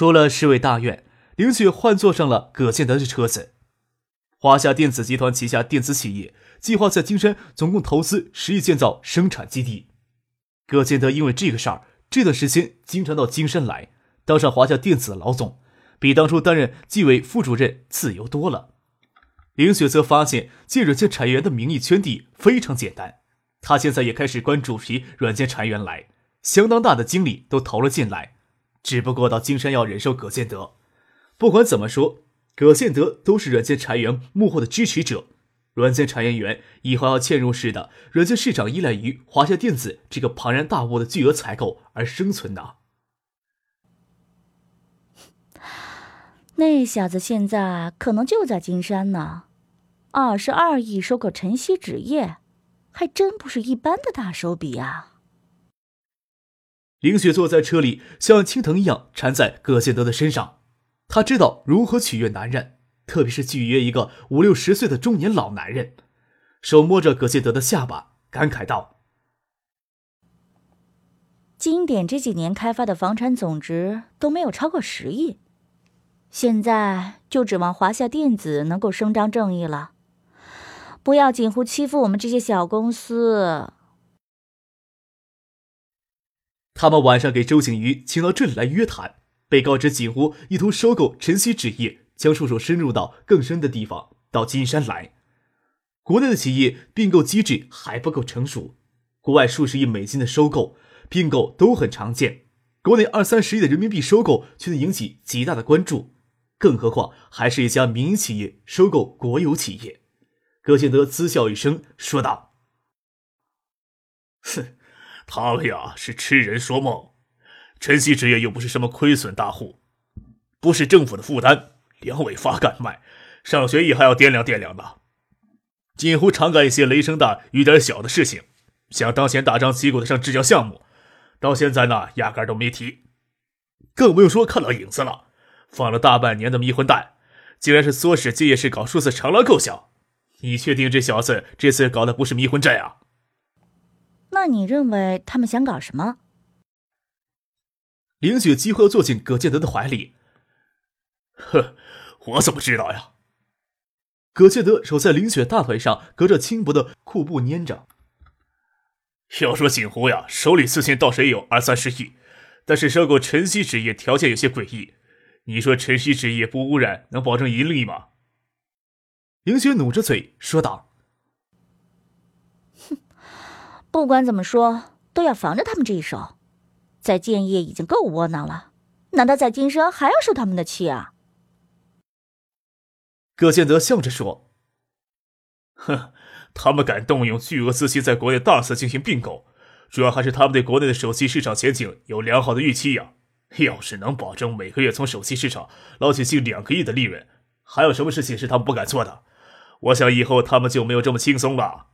出了市委大院，林雪换坐上了葛建德的车子。华夏电子集团旗下电子企业计划在金山总共投资十亿建造生产基地。葛建德因为这个事儿，这段时间经常到金山来，当上华夏电子的老总，比当初担任纪委副主任自由多了。林雪则发现借软件产业园的名义圈地非常简单，他现在也开始关主席软件产业园来，相当大的精力都投了进来。只不过到金山要忍受葛建德，不管怎么说，葛建德都是软件产业园幕后的支持者。软件产业园以后要嵌入式的软件市场，依赖于华夏电子这个庞然大物的巨额采购而生存的。那小子现在可能就在金山呢。二十二亿收购晨曦纸业，还真不是一般的大手笔啊！林雪坐在车里，像青藤一样缠在葛建德的身上。他知道如何取悦男人，特别是拒约一个五六十岁的中年老男人。手摸着葛建德的下巴，感慨道：“金典这几年开发的房产总值都没有超过十亿，现在就指望华夏电子能够伸张正义了，不要近乎欺负我们这些小公司。”他们晚上给周景瑜请到这里来约谈，被告知锦湖意图收购晨曦纸业，将触手深入到更深的地方，到金山来。国内的企业并购机制还不够成熟，国外数十亿美金的收购并购都很常见，国内二三十亿的人民币收购却能引起极大的关注，更何况还是一家民营企业收购国有企业。葛建德嗤笑一声，说道：“哼。”他们呀是痴人说梦，晨曦职业又不是什么亏损大户，不是政府的负担，梁伟发敢卖，上学也还要掂量掂量的。锦湖常干一些雷声大雨点小的事情，想当前大张旗鼓的上制药项目，到现在呢压根都没提，更不用说看到影子了。放了大半年的迷魂弹，竟然是唆使建业市搞数字长廊构想，你确定这小子这次搞的不是迷魂阵啊？那你认为他们想搞什么？林雪几乎要坐进葛建德的怀里。呵，我怎么知道呀？葛建德手在林雪大腿上，隔着轻薄的裤布粘着。要说锦湖呀，手里此前倒是也有二三十亿，但是收购晨曦纸业条件有些诡异。你说晨曦纸业不污染，能保证盈利吗？林雪努着嘴说道。不管怎么说，都要防着他们这一手。在建业已经够窝囊了，难道在金山还要受他们的气啊？葛建德笑着说：“哼，他们敢动用巨额资金在国内大肆进行并购，主要还是他们对国内的手机市场前景有良好的预期呀。要是能保证每个月从手机市场捞取近两个亿的利润，还有什么事情是他们不敢做的？我想以后他们就没有这么轻松了。”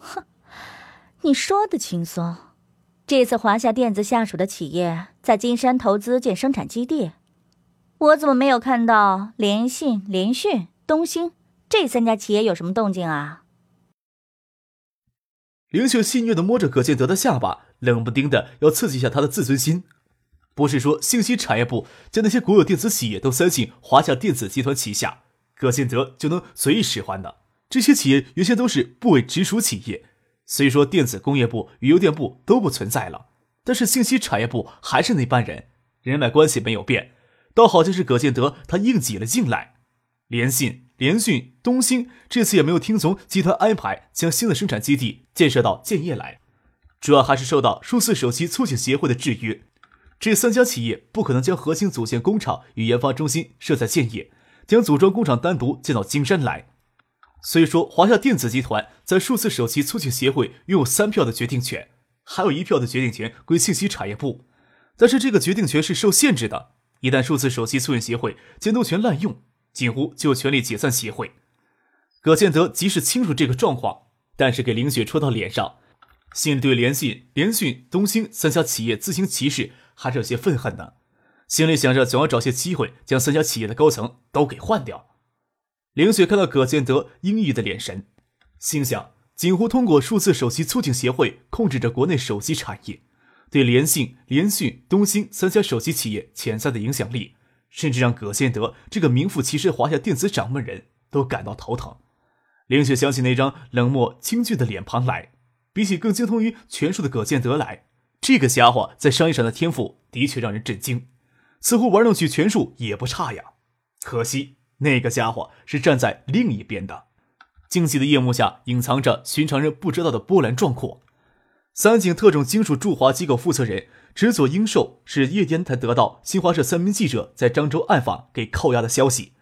哼，你说的轻松。这次华夏电子下属的企业在金山投资建生产基地，我怎么没有看到联信、联讯、东兴这三家企业有什么动静啊？林雪戏谑的摸着葛建德的下巴，冷不丁的要刺激一下他的自尊心。不是说信息产业部将那些国有电子企业都塞进华夏电子集团旗下，葛建德就能随意使唤的？这些企业原先都是部委直属企业，虽说电子工业部与邮电部都不存在了，但是信息产业部还是那班人，人脉关系没有变，倒好像是葛建德他硬挤了进来。联信、联讯、东兴这次也没有听从集团安排，将新的生产基地建设到建业来，主要还是受到数字手机促进协会的制约。这三家企业不可能将核心组件工厂与研发中心设在建业，将组装工厂单独建到金山来。虽说华夏电子集团在数字手机促进协会拥有三票的决定权，还有一票的决定权归信息产业部，但是这个决定权是受限制的，一旦数字手机促进协会监督权滥用，锦湖就有权利解散协会。葛建德即使清楚这个状况，但是给林雪戳到脸上，心里对联信、联讯、东兴三家企业自行其事还是有些愤恨的，心里想着总要找些机会将三家企业的高层都给换掉。凌雪看到葛建德阴郁的眼神，心想：锦湖通过数字手机促进协会控制着国内手机产业，对联信、联讯、东兴三家手机企业潜在的影响力，甚至让葛建德这个名副其实华夏电子掌门人都感到头疼。凌雪想起那张冷漠清俊的脸庞来，比起更精通于权术的葛建德来，这个家伙在商业上的天赋的确让人震惊，似乎玩弄起权术也不差呀。可惜那个家伙是站在另一边的，惊奇的夜幕下隐藏着寻常人不知道的波澜壮阔。三井特种金属驻华机构负责人直佐英寿是夜间才得到新华社三名记者在漳州暗访给扣押的消息。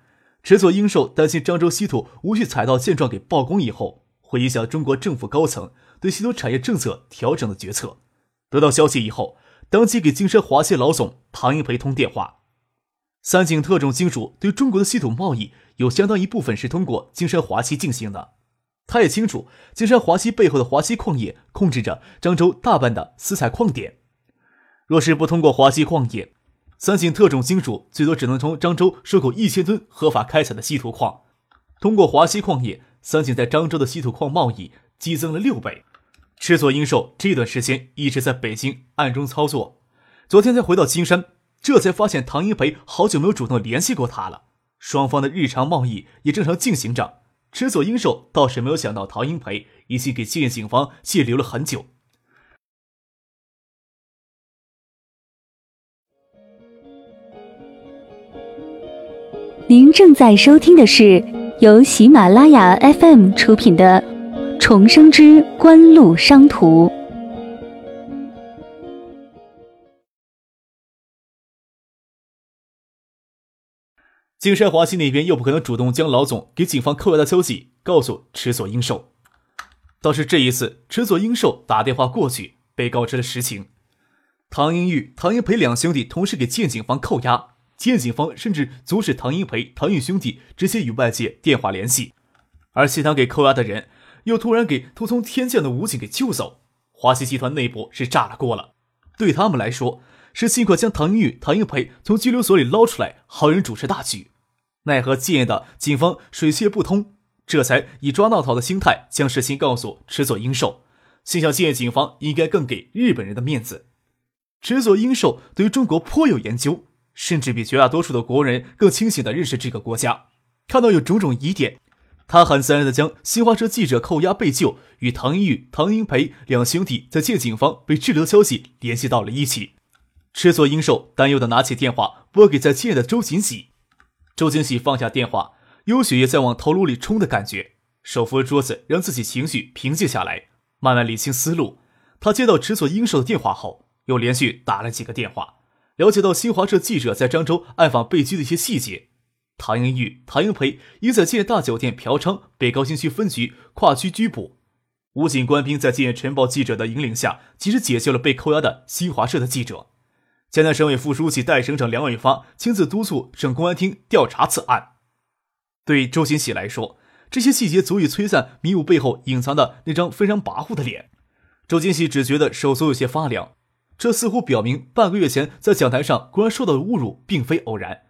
池佐英寿担心漳州稀土无序采盗现状给曝光以后，会影响中国政府高层对稀土产业政策调整的决策。得到消息以后，当即给金山华西老总唐英培通电话。三井特种金属对中国的稀土贸易有相当一部分是通过金山华西进行的。他也清楚，金山华西背后的华西矿业控制着漳州大半的私采矿点。若是不通过华西矿业，三井特种金属最多只能从漳州收购一千吨合法开采的稀土矿，通过华西矿业，三井在漳州的稀土矿贸易激增了六倍。赤佐英寿这段时间一直在北京暗中操作，昨天才回到金山，这才发现唐英培好久没有主动联系过他了。双方的日常贸易也正常进行着。赤佐英寿倒是没有想到唐英培已经给建业警方借留了很久。您正在收听的是由喜马拉雅 FM 出品的《重生之官路商途》。金山华西那边又不可能主动将老总给警方扣押的消息告诉池佐英寿，倒是这一次池佐英寿打电话过去，被告知了实情。唐英玉、唐英培两兄弟同时给建警方扣押。建警方甚至阻止唐英培、唐玉兄弟直接与外界电话联系，而其他给扣押的人又突然给突从天降的武警给救走。华西集团内部是炸了锅了，对他们来说是尽快将唐英玉、唐英培从拘留所里捞出来，好人主持大局。奈何建业的警方水泄不通，这才以抓闹逃的心态将实情告诉池佐英寿，心想建业警方应该更给日本人的面子。池佐英寿对于中国颇有研究。甚至比绝大多数的国人更清醒地认识这个国家。看到有种种疑点，他很自然地将新华社记者扣押被救与唐英玉、唐英培两兄弟在建警方被滞留消息联系到了一起。池佐英寿担忧地拿起电话拨给在建的周锦喜。周锦喜放下电话，有血液在往头颅里冲的感觉，手扶着桌子，让自己情绪平静下来，慢慢理清思路。他接到池所英寿的电话后，又连续打了几个电话。了解到新华社记者在漳州暗访被拘的一些细节，唐英玉、唐英培因在建业大酒店嫖娼，被高新区分局跨区拘捕。武警官兵在建业晨报记者的引领下，及时解救了被扣押的新华社的记者。江南省委副书记、代省长梁伟发亲自督促省公安厅调查此案。对周新喜来说，这些细节足以摧散迷雾背后隐藏的那张非常跋扈的脸。周金喜只觉得手足有些发凉。这似乎表明，半个月前在讲台上公然受到的侮辱并非偶然。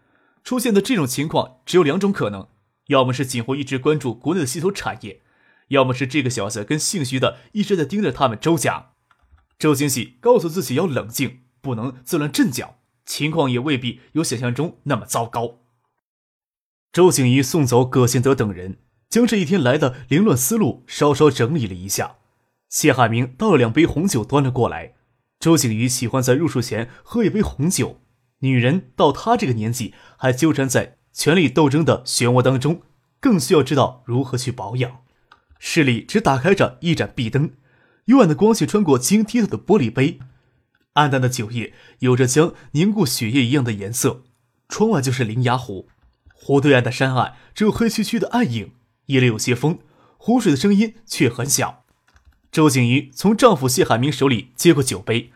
出现的这种情况只有两种可能：要么是锦湖一直关注国内的稀土产业，要么是这个小子跟姓徐的一直在盯着他们周家。周金喜告诉自己要冷静，不能自乱阵脚，情况也未必有想象中那么糟糕。周景怡送走葛新德等人，将这一天来的凌乱思路稍稍整理了一下。谢海明倒了两杯红酒，端了过来。周景瑜喜欢在入睡前喝一杯红酒。女人到她这个年纪，还纠缠在权力斗争的漩涡当中，更需要知道如何去保养。室里只打开着一盏壁灯，幽暗的光线穿过晶剔透的玻璃杯，暗淡的酒液有着将凝固血液一样的颜色。窗外就是灵崖湖，湖对岸的山岸只有黑黢黢的暗影，夜里有些风，湖水的声音却很小。周景瑜从丈夫谢海明手里接过酒杯，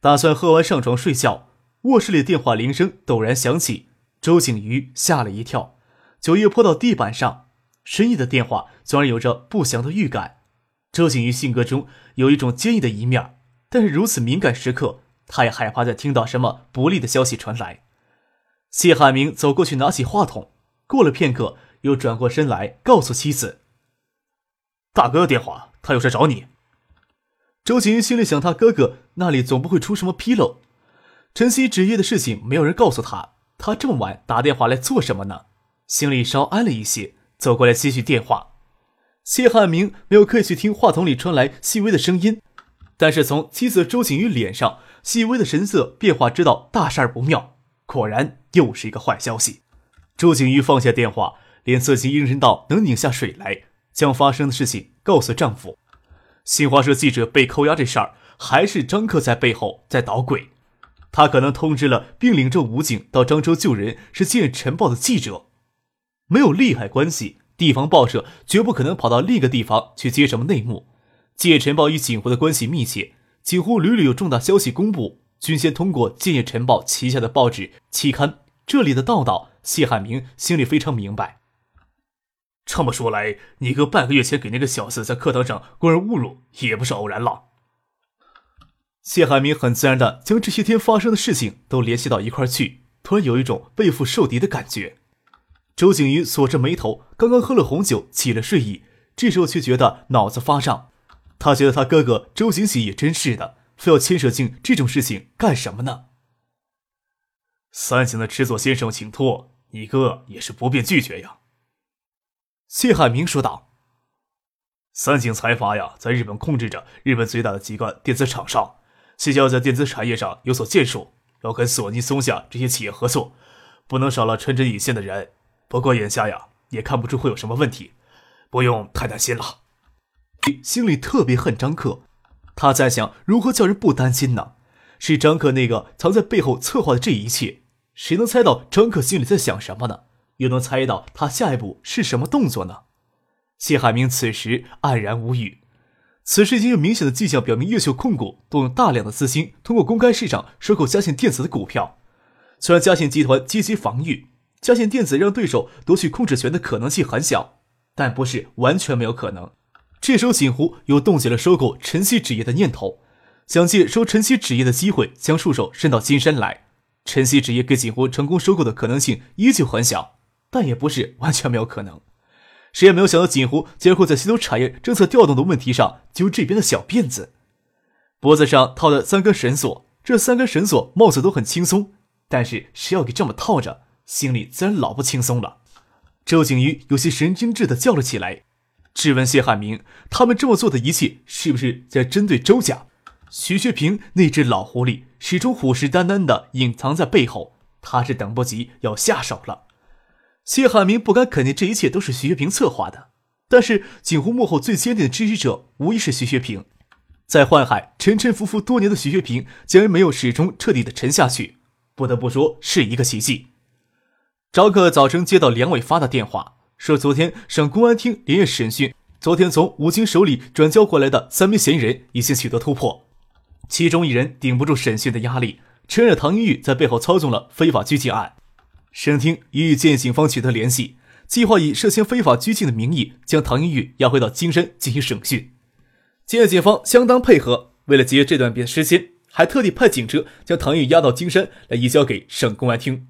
打算喝完上床睡觉。卧室里电话铃声陡然响起，周景瑜吓了一跳，酒液泼到地板上。深夜的电话总然有着不祥的预感。周景瑜性格中有一种坚毅的一面，但是如此敏感时刻，他也害怕再听到什么不利的消息传来。谢海明走过去拿起话筒，过了片刻，又转过身来告诉妻子：“大哥的电话，他有事找你。”周景瑜心里想，他哥哥那里总不会出什么纰漏。晨曦职业的事情没有人告诉他，他这么晚打电话来做什么呢？心里稍安了一些，走过来接续电话。谢汉明没有刻意去听话筒里传来细微的声音，但是从妻子周景瑜脸上细微的神色变化，知道大事儿不妙。果然又是一个坏消息。周景瑜放下电话，脸色竟阴沉到能拧下水来，将发生的事情告诉丈夫。新华社记者被扣押这事儿，还是张克在背后在捣鬼。他可能通知了并领着武警到漳州救人，是《今日晨报》的记者，没有利害关系，地方报社绝不可能跑到另一个地方去接什么内幕。《今日晨报》与警湖的关系密切，锦湖屡屡有重大消息公布，均先通过《建业晨报》旗下的报纸期刊。这里的道道，谢海明心里非常明白。这么说来，你哥半个月前给那个小子在课堂上公然侮辱，也不是偶然了。谢海明很自然的将这些天发生的事情都联系到一块去，突然有一种背负受敌的感觉。周景瑜锁着眉头，刚刚喝了红酒，起了睡意，这时候却觉得脑子发胀。他觉得他哥哥周景喜也真是的，非要牵涉进这种事情干什么呢？三井的制作先生请托，你哥也是不便拒绝呀。谢海明说道：“三井财阀呀，在日本控制着日本最大的几个电子厂商。”谢家要在电子产业上有所建树，要跟索尼、松下这些企业合作，不能少了穿针引线的人。不过眼下呀，也看不出会有什么问题，不用太担心了。心里特别恨张克，他在想如何叫人不担心呢？是张克那个藏在背后策划的这一切，谁能猜到张克心里在想什么呢？又能猜到他下一步是什么动作呢？谢海明此时黯然无语。此时已经有明显的迹象表明，越秀控股动用大量的资金，通过公开市场收购嘉信电子的股票。虽然嘉信集团积极防御，嘉信电子让对手夺取控制权的可能性很小，但不是完全没有可能。这时候，锦湖又动起了收购晨曦纸业的念头，想借收晨曦纸业的机会，将触手伸到金山来。晨曦纸业给锦湖成功收购的可能性依旧很小，但也不是完全没有可能。谁也没有想到，锦湖竟然会在稀土产业政策调动的问题上揪这边的小辫子。脖子上套的三根绳索，这三根绳索貌似都很轻松，但是谁要给这么套着，心里自然老不轻松了。周景瑜有些神经质的叫了起来，质问谢汉明：他们这么做的一切，是不是在针对周家？徐学平那只老狐狸始终虎视眈眈的隐藏在背后，他是等不及要下手了。谢汉明不敢肯定这一切都是徐学平策划的，但是锦湖幕后最坚定的支持者无疑是徐学平。在宦海沉沉浮浮多年的徐学平，竟然没有始终彻底的沉下去，不得不说是一个奇迹。赵克早晨接到梁伟发的电话，说昨天省公安厅连夜审讯，昨天从吴京手里转交过来的三名嫌疑人已经取得突破，其中一人顶不住审讯的压力，承认唐英玉在背后操纵了非法拘禁案。省厅已与建警方取得联系，计划以涉嫌非法拘禁的名义将唐英玉押回到金山进行审讯。建警方相当配合，为了节约这段时间，还特地派警车将唐玉押到金山来移交给省公安厅。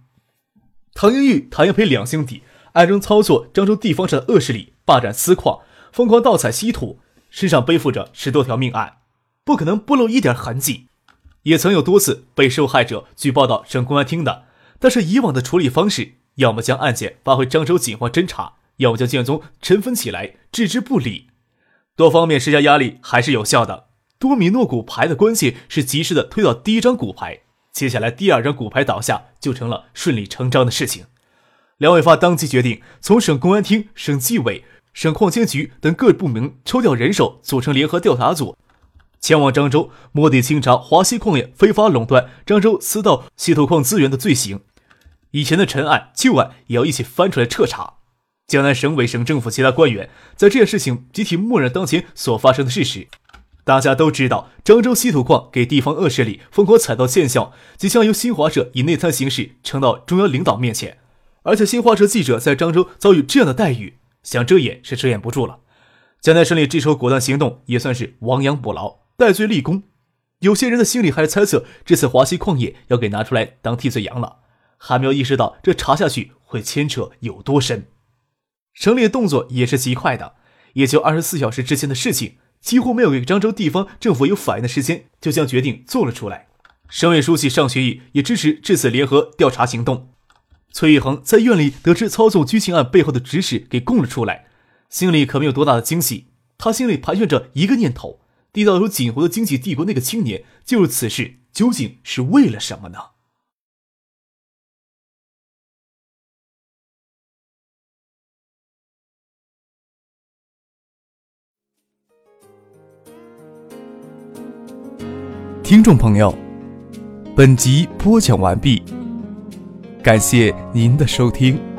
唐英玉、唐英培两兄弟暗中操作漳州地方上的恶势力，霸占私矿，疯狂盗采稀土，身上背负着十多条命案，不可能不露一点痕迹。也曾有多次被受害者举报到省公安厅的。但是以往的处理方式，要么将案件发回漳州警方侦查，要么将卷宗尘封起来置之不理。多方面施加压力还是有效的。多米诺骨牌的关系是及时的推倒第一张骨牌，接下来第二张骨牌倒下就成了顺理成章的事情。梁伟发当即决定从省公安厅、省纪委、省矿监局等各部门抽调人手，组成联合调查组，前往漳州摸底清查华西矿业非法垄断漳州私盗稀土矿资源的罪行。以前的陈案、旧案也要一起翻出来彻查。江南省委、省政府其他官员在这件事情集体默认当前所发生的事实，大家都知道，漳州稀土矿给地方恶势力疯狂踩到现象，即将由新华社以内参形式呈到中央领导面前。而且新华社记者在漳州遭遇这样的待遇，想遮掩是遮掩不住了。江南胜利这时候果断行动，也算是亡羊补牢，戴罪立功。有些人的心里还是猜测，这次华西矿业要给拿出来当替罪羊了，还没有意识到这查下去会牵扯有多深。省里的动作也是极快的，也就二十四小时之前的事情。几乎没有给漳州地方政府有反应的时间，就将决定做了出来。省委书记尚学义也支持这次联合调查行动。崔玉恒在院里得知操纵拘禁案背后的指使给供了出来，心里可没有多大的惊喜。他心里盘旋着一个念头：地道如锦湖的经济帝国那个青年，进入此事究竟是为了什么呢？听众朋友，本集播讲完毕，感谢您的收听。